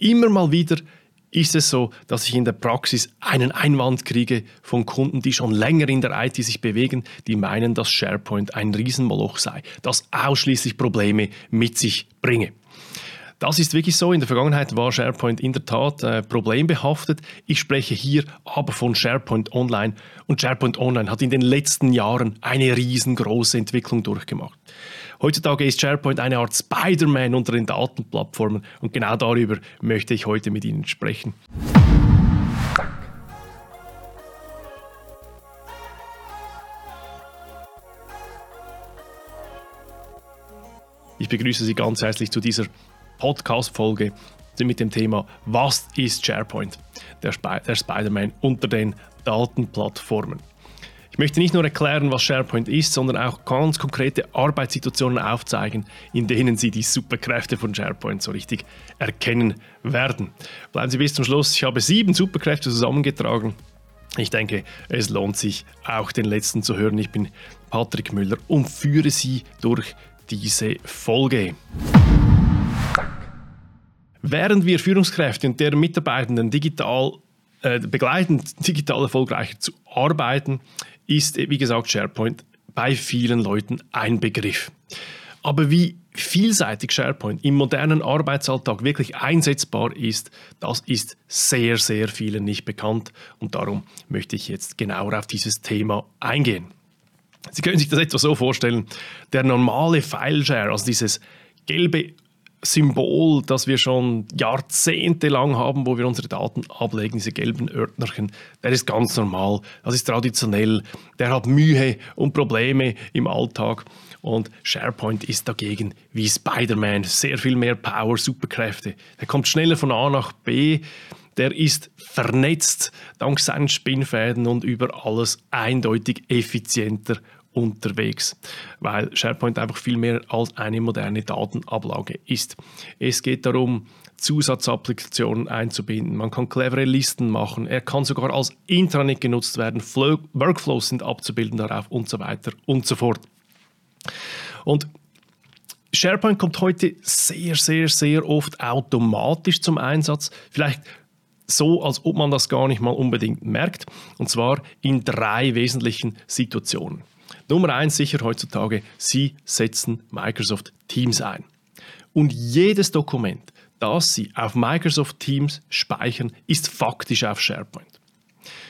immer mal wieder ist es so, dass ich in der Praxis einen Einwand kriege von Kunden, die schon länger in der IT sich bewegen, die meinen, dass SharePoint ein Riesenmoloch sei, das ausschließlich Probleme mit sich bringe. Das ist wirklich so. In der Vergangenheit war SharePoint in der Tat äh, problembehaftet. Ich spreche hier aber von SharePoint Online. Und SharePoint Online hat in den letzten Jahren eine riesengroße Entwicklung durchgemacht. Heutzutage ist SharePoint eine Art Spider-Man unter den Datenplattformen. Und genau darüber möchte ich heute mit Ihnen sprechen. Ich begrüße Sie ganz herzlich zu dieser Podcast-Folge mit dem Thema Was ist SharePoint? Der, Sp der Spider-Man unter den Datenplattformen. Ich möchte nicht nur erklären, was SharePoint ist, sondern auch ganz konkrete Arbeitssituationen aufzeigen, in denen Sie die Superkräfte von SharePoint so richtig erkennen werden. Bleiben Sie bis zum Schluss. Ich habe sieben Superkräfte zusammengetragen. Ich denke, es lohnt sich auch den letzten zu hören. Ich bin Patrick Müller und führe Sie durch diese Folge. Während wir Führungskräfte und deren Mitarbeitenden digital äh, begleiten, digital erfolgreicher zu arbeiten, ist, wie gesagt, SharePoint bei vielen Leuten ein Begriff. Aber wie vielseitig SharePoint im modernen Arbeitsalltag wirklich einsetzbar ist, das ist sehr, sehr vielen nicht bekannt und darum möchte ich jetzt genauer auf dieses Thema eingehen. Sie können sich das etwa so vorstellen, der normale File-Share, also dieses gelbe Symbol, das wir schon jahrzehntelang haben, wo wir unsere Daten ablegen, diese gelben Ordnerchen, der ist ganz normal, das ist traditionell, der hat Mühe und Probleme im Alltag. Und SharePoint ist dagegen wie Spider-Man, sehr viel mehr Power, Superkräfte. Der kommt schneller von A nach B, der ist vernetzt dank seinen Spinnfäden und über alles eindeutig effizienter unterwegs, weil SharePoint einfach viel mehr als eine moderne Datenablage ist. Es geht darum, Zusatzapplikationen einzubinden. Man kann clevere Listen machen. Er kann sogar als Intranet genutzt werden. Flow Workflows sind abzubilden darauf und so weiter und so fort. Und SharePoint kommt heute sehr, sehr, sehr oft automatisch zum Einsatz. Vielleicht so, als ob man das gar nicht mal unbedingt merkt. Und zwar in drei wesentlichen Situationen. Nummer eins sicher heutzutage, Sie setzen Microsoft Teams ein. Und jedes Dokument, das Sie auf Microsoft Teams speichern, ist faktisch auf SharePoint.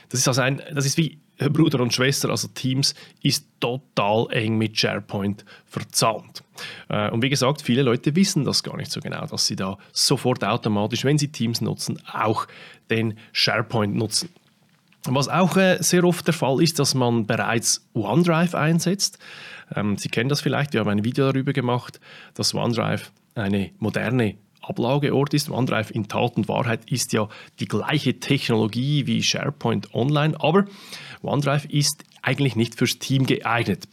Das ist, also ein, das ist wie Bruder und Schwester, also Teams, ist total eng mit SharePoint verzahnt. Äh, und wie gesagt, viele Leute wissen das gar nicht so genau, dass sie da sofort automatisch, wenn sie Teams nutzen, auch den SharePoint nutzen. Was auch äh, sehr oft der Fall ist, dass man bereits OneDrive einsetzt. Ähm, Sie kennen das vielleicht, wir haben ein Video darüber gemacht, dass OneDrive eine moderne Ablageort ist. OneDrive in Tat und Wahrheit ist ja die gleiche Technologie wie SharePoint Online, aber OneDrive ist eigentlich nicht fürs Team geeignet.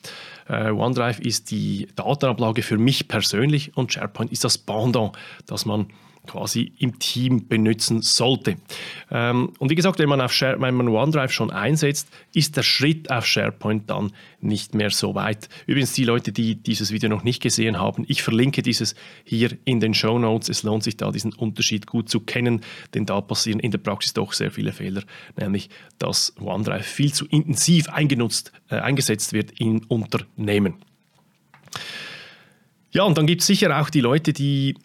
Äh, OneDrive ist die Datenablage für mich persönlich und SharePoint ist das Pendant, das man quasi im Team benutzen sollte. Ähm, und wie gesagt, wenn man, auf Share, wenn man OneDrive schon einsetzt, ist der Schritt auf SharePoint dann nicht mehr so weit. Übrigens, die Leute, die dieses Video noch nicht gesehen haben, ich verlinke dieses hier in den Show Notes. Es lohnt sich da, diesen Unterschied gut zu kennen, denn da passieren in der Praxis doch sehr viele Fehler, nämlich dass OneDrive viel zu intensiv eingenutzt, äh, eingesetzt wird in Unternehmen. Ja, und dann gibt es sicher auch die Leute, die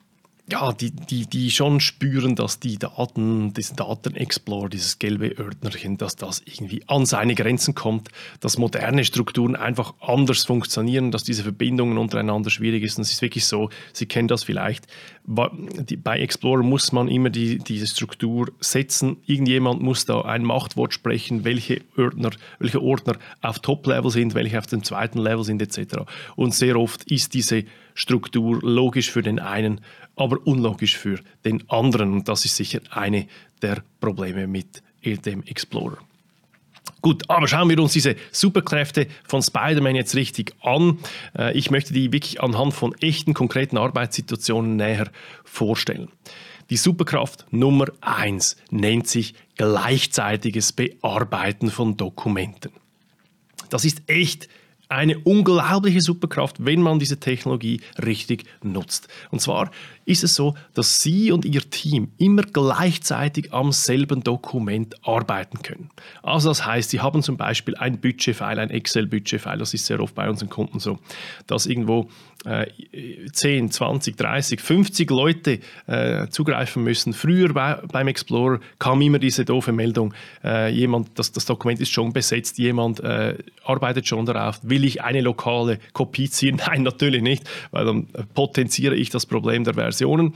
ja, die, die, die schon spüren, dass die Daten, das Datenexplore, dieses gelbe Ordnerchen, dass das irgendwie an seine Grenzen kommt, dass moderne Strukturen einfach anders funktionieren, dass diese Verbindungen untereinander schwierig sind. Es ist wirklich so, Sie kennen das vielleicht, bei Explorer muss man immer die, diese Struktur setzen. Irgendjemand muss da ein Machtwort sprechen, welche Ordner, welche Ordner auf Top-Level sind, welche auf dem zweiten Level sind etc. Und sehr oft ist diese Struktur logisch für den einen, aber unlogisch für den anderen. Und das ist sicher eine der Probleme mit dem Explorer. Gut, aber schauen wir uns diese Superkräfte von Spider-Man jetzt richtig an. Äh, ich möchte die wirklich anhand von echten, konkreten Arbeitssituationen näher vorstellen. Die Superkraft Nummer 1 nennt sich gleichzeitiges Bearbeiten von Dokumenten. Das ist echt eine unglaubliche Superkraft, wenn man diese Technologie richtig nutzt. Und zwar ist es so, dass Sie und Ihr Team immer gleichzeitig am selben Dokument arbeiten können. Also das heißt, Sie haben zum Beispiel ein Budgetfile, ein Excel-Budgetfile, das ist sehr oft bei unseren Kunden so, dass irgendwo äh, 10, 20, 30, 50 Leute äh, zugreifen müssen. Früher bei, beim Explorer kam immer diese doofe Meldung, äh, jemand, das, das Dokument ist schon besetzt, jemand äh, arbeitet schon darauf, will ich eine lokale Kopie ziehen? Nein, natürlich nicht, weil dann potenziere ich das Problem der Versionen.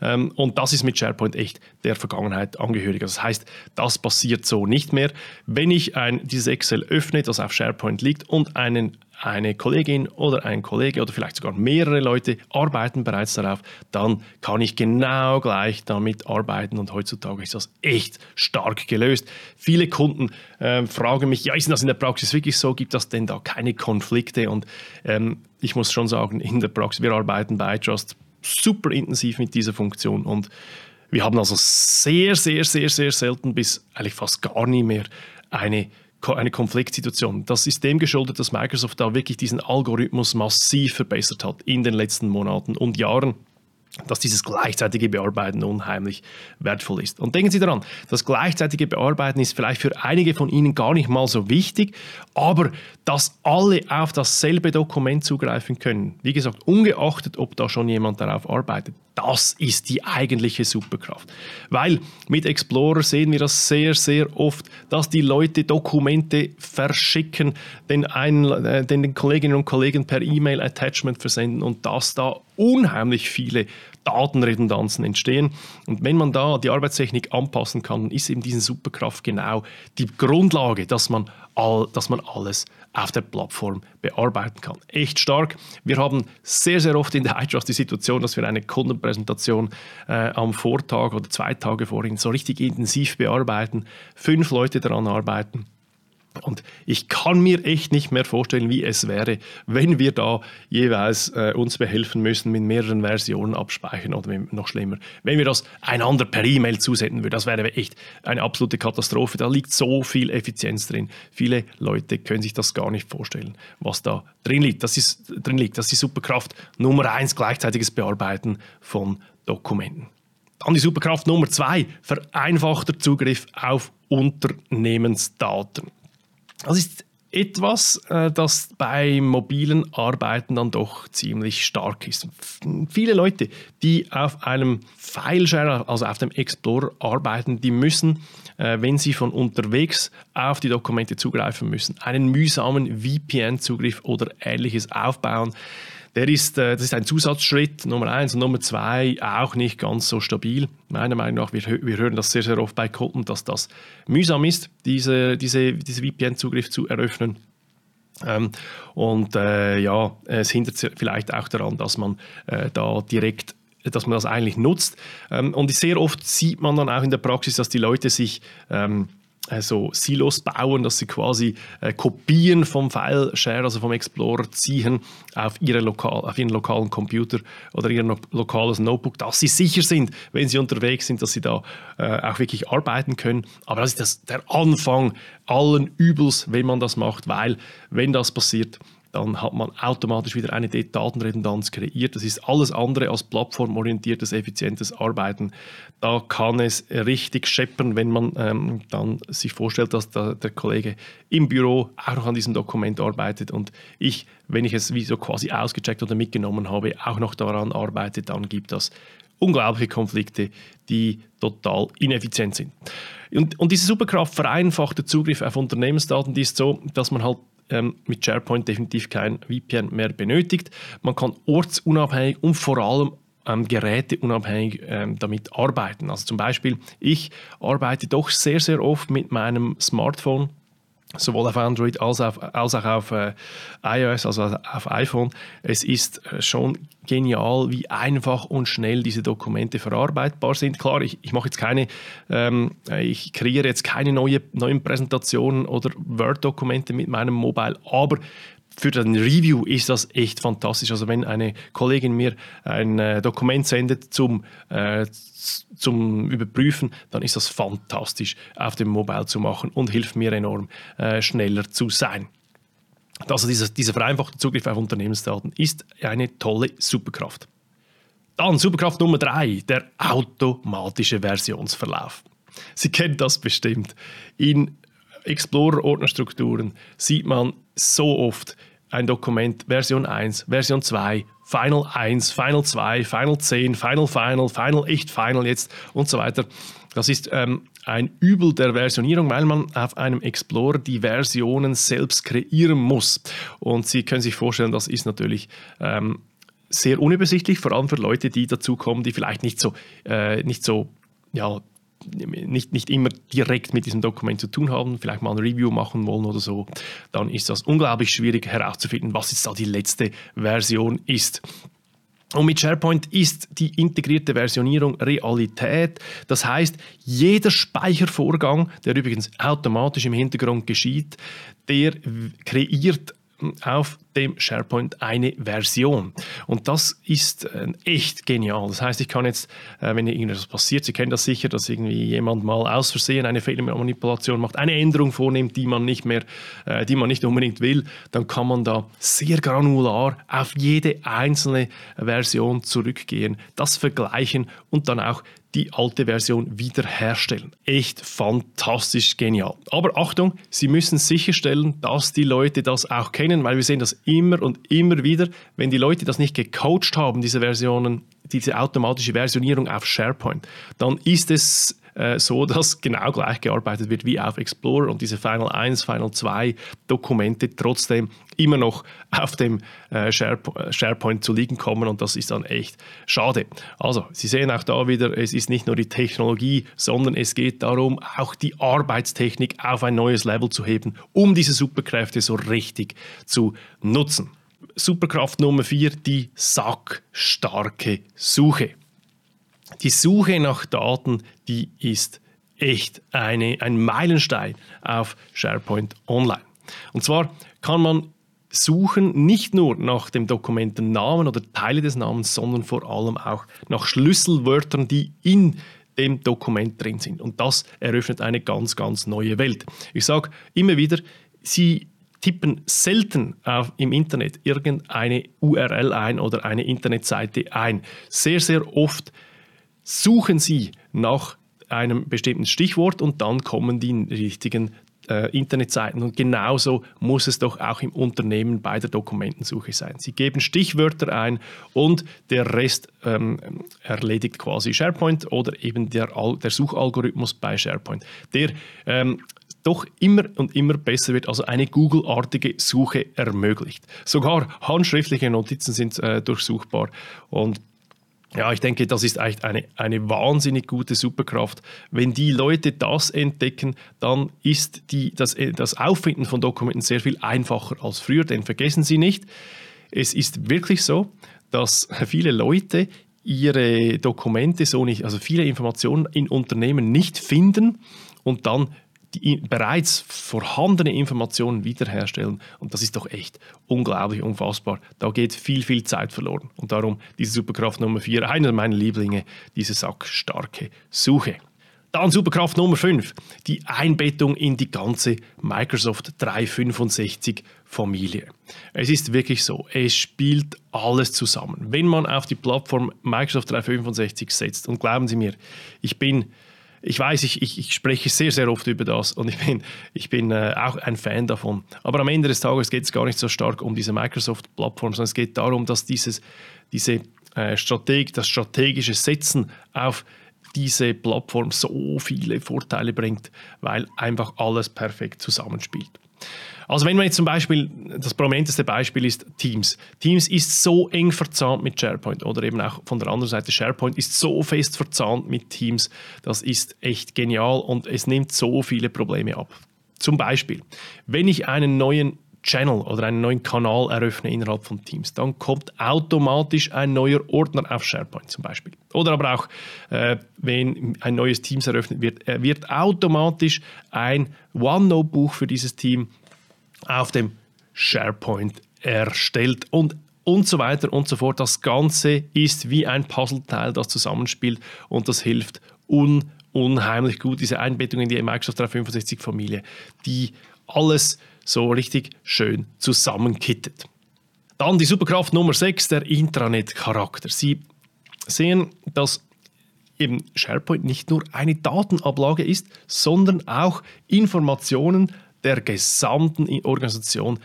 Ähm, und das ist mit SharePoint echt der Vergangenheit angehörig. Das heißt, das passiert so nicht mehr. Wenn ich ein, dieses Excel öffne, das auf SharePoint liegt und einen eine Kollegin oder ein Kollege oder vielleicht sogar mehrere Leute arbeiten bereits darauf, dann kann ich genau gleich damit arbeiten und heutzutage ist das echt stark gelöst. Viele Kunden äh, fragen mich, ja, ist das in der Praxis wirklich so? Gibt das denn da keine Konflikte? Und ähm, ich muss schon sagen, in der Praxis, wir arbeiten bei iTrust super intensiv mit dieser Funktion und wir haben also sehr, sehr, sehr, sehr selten bis eigentlich fast gar nie mehr eine eine Konfliktsituation. Das ist dem geschuldet, dass Microsoft da wirklich diesen Algorithmus massiv verbessert hat in den letzten Monaten und Jahren dass dieses gleichzeitige Bearbeiten unheimlich wertvoll ist. Und denken Sie daran, das gleichzeitige Bearbeiten ist vielleicht für einige von Ihnen gar nicht mal so wichtig, aber dass alle auf dasselbe Dokument zugreifen können, wie gesagt, ungeachtet, ob da schon jemand darauf arbeitet, das ist die eigentliche Superkraft. Weil mit Explorer sehen wir das sehr, sehr oft, dass die Leute Dokumente verschicken, den, einen, äh, den Kolleginnen und Kollegen per E-Mail-Attachment versenden und dass da unheimlich viele Datenredundanzen entstehen. Und wenn man da die Arbeitstechnik anpassen kann, ist eben diese Superkraft genau die Grundlage, dass man, all, dass man alles auf der Plattform bearbeiten kann. Echt stark. Wir haben sehr, sehr oft in der iTrust die Situation, dass wir eine Kundenpräsentation äh, am Vortag oder zwei Tage vorhin so richtig intensiv bearbeiten, fünf Leute daran arbeiten und ich kann mir echt nicht mehr vorstellen, wie es wäre, wenn wir da jeweils äh, uns behelfen müssen mit mehreren Versionen abspeichern oder noch schlimmer, wenn wir das einander per E-Mail zusenden würden. Das wäre echt eine absolute Katastrophe. Da liegt so viel Effizienz drin. Viele Leute können sich das gar nicht vorstellen, was da drin liegt. Das ist, drin liegt. Das ist die Superkraft Nummer eins, gleichzeitiges Bearbeiten von Dokumenten. Dann die Superkraft Nummer zwei, vereinfachter Zugriff auf Unternehmensdaten. Das ist etwas, äh, das bei mobilen Arbeiten dann doch ziemlich stark ist. Viele Leute, die auf einem Fileshare, also auf dem Explorer arbeiten, die müssen, äh, wenn sie von unterwegs auf die Dokumente zugreifen müssen, einen mühsamen VPN-Zugriff oder ähnliches aufbauen der ist, äh, das ist ein Zusatzschritt, Nummer eins. Und Nummer zwei, auch nicht ganz so stabil. Meiner Meinung nach, wir, wir hören das sehr, sehr oft bei Kunden, dass das mühsam ist, diese, diese, diese VPN-Zugriff zu eröffnen. Ähm, und äh, ja, es hindert vielleicht auch daran, dass man äh, da direkt dass man das eigentlich nutzt. Ähm, und sehr oft sieht man dann auch in der Praxis, dass die Leute sich ähm, äh, so Silos bauen, dass sie quasi äh, Kopien vom File-Share, also vom Explorer, ziehen auf, ihre lokal, auf ihren lokalen Computer oder ihr no lokales Notebook, dass sie sicher sind, wenn sie unterwegs sind, dass sie da äh, auch wirklich arbeiten können. Aber das ist das, der Anfang allen Übels, wenn man das macht, weil wenn das passiert, dann hat man automatisch wieder eine Datenredundanz kreiert. Das ist alles andere als plattformorientiertes, effizientes Arbeiten. Da kann es richtig scheppern, wenn man ähm, dann sich vorstellt, dass da der Kollege im Büro auch noch an diesem Dokument arbeitet und ich, wenn ich es wie so quasi ausgecheckt oder mitgenommen habe, auch noch daran arbeite, dann gibt das unglaubliche Konflikte, die total ineffizient sind. Und, und diese Superkraft vereinfacht den Zugriff auf Unternehmensdaten, die ist so, dass man halt ähm, mit SharePoint definitiv kein VPN mehr benötigt. Man kann ortsunabhängig und vor allem ähm, geräteunabhängig ähm, damit arbeiten. Also zum Beispiel, ich arbeite doch sehr, sehr oft mit meinem Smartphone sowohl auf Android als, auf, als auch auf äh, iOS, also auf iPhone. Es ist äh, schon genial, wie einfach und schnell diese Dokumente verarbeitbar sind. Klar, ich, ich mache jetzt keine, ähm, ich kreiere jetzt keine neue, neuen Präsentationen oder Word-Dokumente mit meinem Mobile, aber für den Review ist das echt fantastisch. Also wenn eine Kollegin mir ein äh, Dokument sendet zum, äh, zum Überprüfen, dann ist das fantastisch auf dem Mobile zu machen und hilft mir enorm äh, schneller zu sein. Also dieser, dieser vereinfachte Zugriff auf Unternehmensdaten ist eine tolle Superkraft. Dann Superkraft Nummer drei, der automatische Versionsverlauf. Sie kennen das bestimmt. In Explorer-Ordnerstrukturen sieht man so oft ein Dokument Version 1, Version 2, Final 1, Final 2, Final 10, Final Final, Final echt Final jetzt und so weiter. Das ist ähm, ein Übel der Versionierung, weil man auf einem Explorer die Versionen selbst kreieren muss. Und Sie können sich vorstellen, das ist natürlich ähm, sehr unübersichtlich, vor allem für Leute, die dazukommen, die vielleicht nicht so, äh, nicht so ja, nicht, nicht immer direkt mit diesem Dokument zu tun haben, vielleicht mal ein Review machen wollen oder so, dann ist das unglaublich schwierig herauszufinden, was jetzt da die letzte Version ist. Und mit SharePoint ist die integrierte Versionierung Realität. Das heißt, jeder Speichervorgang, der übrigens automatisch im Hintergrund geschieht, der kreiert auf dem SharePoint eine Version. Und das ist äh, echt genial. Das heißt, ich kann jetzt, äh, wenn irgendetwas passiert, Sie kennen das sicher, dass irgendwie jemand mal aus Versehen eine Fehlermanipulation macht, eine Änderung vornimmt, die man nicht mehr, äh, die man nicht unbedingt will, dann kann man da sehr granular auf jede einzelne Version zurückgehen, das vergleichen und dann auch die alte Version wiederherstellen. Echt fantastisch genial. Aber Achtung, Sie müssen sicherstellen, dass die Leute das auch kennen, weil wir sehen das immer und immer wieder. Wenn die Leute das nicht gecoacht haben, diese Versionen, diese automatische Versionierung auf SharePoint, dann ist es äh, so, dass genau gleich gearbeitet wird wie auf Explorer und diese Final 1, Final 2 Dokumente trotzdem immer noch auf dem äh, SharePoint zu liegen kommen und das ist dann echt schade. Also, Sie sehen auch da wieder, es ist nicht nur die Technologie, sondern es geht darum, auch die Arbeitstechnik auf ein neues Level zu heben, um diese Superkräfte so richtig zu nutzen. Superkraft Nummer 4, die sackstarke Suche. Die Suche nach Daten, die ist echt eine, ein Meilenstein auf SharePoint Online. Und zwar kann man suchen nicht nur nach dem Dokumentennamen oder Teile des Namens, sondern vor allem auch nach Schlüsselwörtern, die in dem Dokument drin sind. Und das eröffnet eine ganz, ganz neue Welt. Ich sage immer wieder, Sie tippen selten auf, im Internet irgendeine URL ein oder eine Internetseite ein. Sehr, sehr oft suchen Sie nach einem bestimmten Stichwort und dann kommen die richtigen äh, Internetseiten. Und genauso muss es doch auch im Unternehmen bei der Dokumentensuche sein. Sie geben Stichwörter ein und der Rest ähm, erledigt quasi SharePoint oder eben der, der Suchalgorithmus bei SharePoint, der ähm, doch immer und immer besser wird, also eine Google-artige Suche ermöglicht. Sogar handschriftliche Notizen sind äh, durchsuchbar und ja, ich denke, das ist echt eine, eine wahnsinnig gute Superkraft. Wenn die Leute das entdecken, dann ist die, das, das Auffinden von Dokumenten sehr viel einfacher als früher. Denn vergessen Sie nicht, es ist wirklich so, dass viele Leute ihre Dokumente so nicht, also viele Informationen in Unternehmen nicht finden und dann die bereits vorhandene Informationen wiederherstellen. Und das ist doch echt unglaublich unfassbar. Da geht viel, viel Zeit verloren. Und darum diese Superkraft Nummer 4, einer meiner Lieblinge, diese sackstarke Suche. Dann Superkraft Nummer 5, die Einbettung in die ganze Microsoft 365 Familie. Es ist wirklich so, es spielt alles zusammen. Wenn man auf die Plattform Microsoft 365 setzt, und glauben Sie mir, ich bin ich weiß, ich, ich, ich, spreche sehr, sehr oft über das und ich bin, ich bin äh, auch ein Fan davon. Aber am Ende des Tages geht es gar nicht so stark um diese Microsoft-Plattform, sondern es geht darum, dass dieses, diese, äh, Strateg, das strategische Setzen auf diese Plattform so viele Vorteile bringt, weil einfach alles perfekt zusammenspielt. Also wenn man jetzt zum Beispiel, das prominenteste Beispiel ist Teams. Teams ist so eng verzahnt mit SharePoint oder eben auch von der anderen Seite SharePoint ist so fest verzahnt mit Teams. Das ist echt genial und es nimmt so viele Probleme ab. Zum Beispiel, wenn ich einen neuen Channel oder einen neuen Kanal eröffne innerhalb von Teams, dann kommt automatisch ein neuer Ordner auf SharePoint zum Beispiel. Oder aber auch, äh, wenn ein neues Teams eröffnet wird, wird automatisch ein OneNote-Buch für dieses Team auf dem SharePoint erstellt und und so weiter und so fort. Das Ganze ist wie ein Puzzleteil, das zusammenspielt und das hilft un unheimlich gut, diese Einbettung in die Microsoft 365-Familie, die alles so richtig schön zusammenkittet. Dann die Superkraft Nummer 6, der Intranet-Charakter. Sie sehen, dass eben SharePoint nicht nur eine Datenablage ist, sondern auch Informationen der gesamten Organisation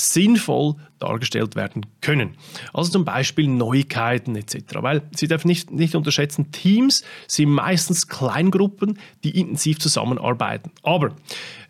sinnvoll dargestellt werden können. Also zum Beispiel Neuigkeiten etc. Weil Sie dürfen nicht, nicht unterschätzen, Teams sind meistens Kleingruppen, die intensiv zusammenarbeiten. Aber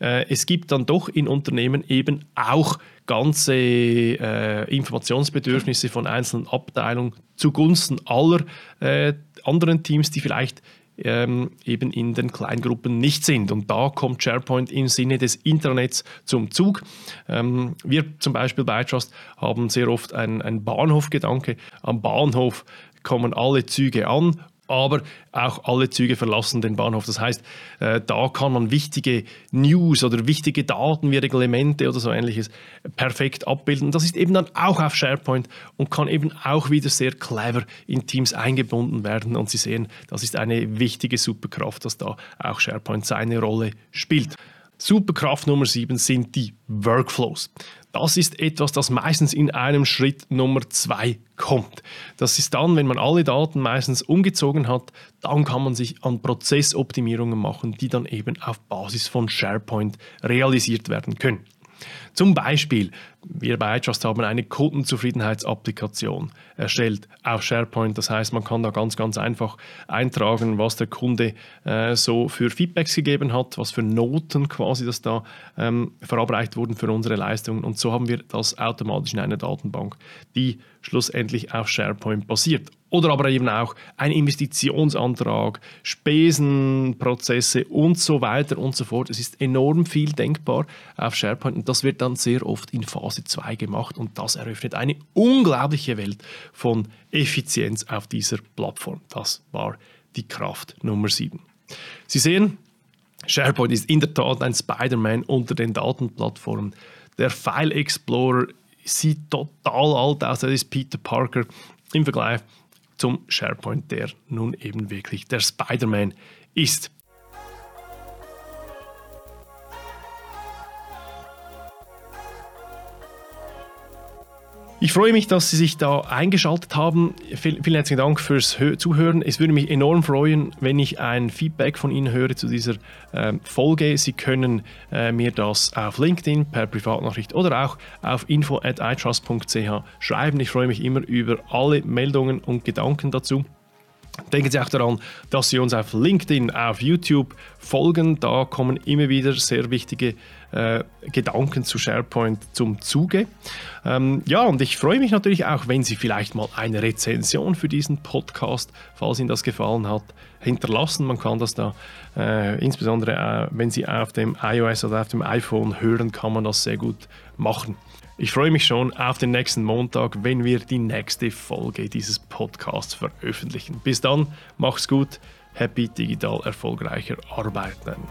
äh, es gibt dann doch in Unternehmen eben auch ganze äh, Informationsbedürfnisse von einzelnen Abteilungen zugunsten aller äh, anderen Teams, die vielleicht ähm, eben in den Kleingruppen nicht sind. Und da kommt SharePoint im Sinne des Internets zum Zug. Ähm, wir zum Beispiel bei iTrust haben sehr oft einen Bahnhofgedanke. Am Bahnhof kommen alle Züge an aber auch alle Züge verlassen den Bahnhof. Das heißt, äh, da kann man wichtige News oder wichtige Daten wie Reglemente oder so ähnliches perfekt abbilden. Das ist eben dann auch auf SharePoint und kann eben auch wieder sehr clever in Teams eingebunden werden. Und Sie sehen, das ist eine wichtige Superkraft, dass da auch SharePoint seine Rolle spielt. Superkraft Nummer 7 sind die Workflows. Das ist etwas, das meistens in einem Schritt Nummer 2 kommt. Das ist dann, wenn man alle Daten meistens umgezogen hat, dann kann man sich an Prozessoptimierungen machen, die dann eben auf Basis von SharePoint realisiert werden können. Zum Beispiel, wir bei iTrust haben eine Kundenzufriedenheitsapplikation erstellt auf SharePoint. Das heißt, man kann da ganz, ganz einfach eintragen, was der Kunde äh, so für Feedbacks gegeben hat, was für Noten quasi das da ähm, verabreicht wurden für unsere Leistungen. Und so haben wir das automatisch in einer Datenbank, die schlussendlich auf SharePoint basiert. Oder aber eben auch ein Investitionsantrag, Spesenprozesse und so weiter und so fort. Es ist enorm viel denkbar auf SharePoint und das wird dann sehr oft in Phase 2 gemacht und das eröffnet eine unglaubliche Welt von Effizienz auf dieser Plattform. Das war die Kraft Nummer 7. Sie sehen, SharePoint ist in der Tat ein Spider-Man unter den Datenplattformen. Der File Explorer sieht total alt aus, das ist Peter Parker im Vergleich zum SharePoint, der nun eben wirklich der Spider-Man ist. Ich freue mich, dass Sie sich da eingeschaltet haben. Vielen, vielen herzlichen Dank fürs Zuhören. Es würde mich enorm freuen, wenn ich ein Feedback von Ihnen höre zu dieser äh, Folge. Sie können äh, mir das auf LinkedIn per Privatnachricht oder auch auf info@itrust.ch schreiben. Ich freue mich immer über alle Meldungen und Gedanken dazu. Denken Sie auch daran, dass Sie uns auf LinkedIn, auf YouTube folgen. Da kommen immer wieder sehr wichtige äh, Gedanken zu SharePoint zum Zuge. Ähm, ja, und ich freue mich natürlich auch, wenn Sie vielleicht mal eine Rezension für diesen Podcast, falls Ihnen das gefallen hat, hinterlassen. Man kann das da, äh, insbesondere äh, wenn Sie auf dem iOS oder auf dem iPhone hören, kann man das sehr gut machen. Ich freue mich schon auf den nächsten Montag, wenn wir die nächste Folge dieses Podcasts veröffentlichen. Bis dann, macht's gut, happy digital erfolgreicher Arbeiten.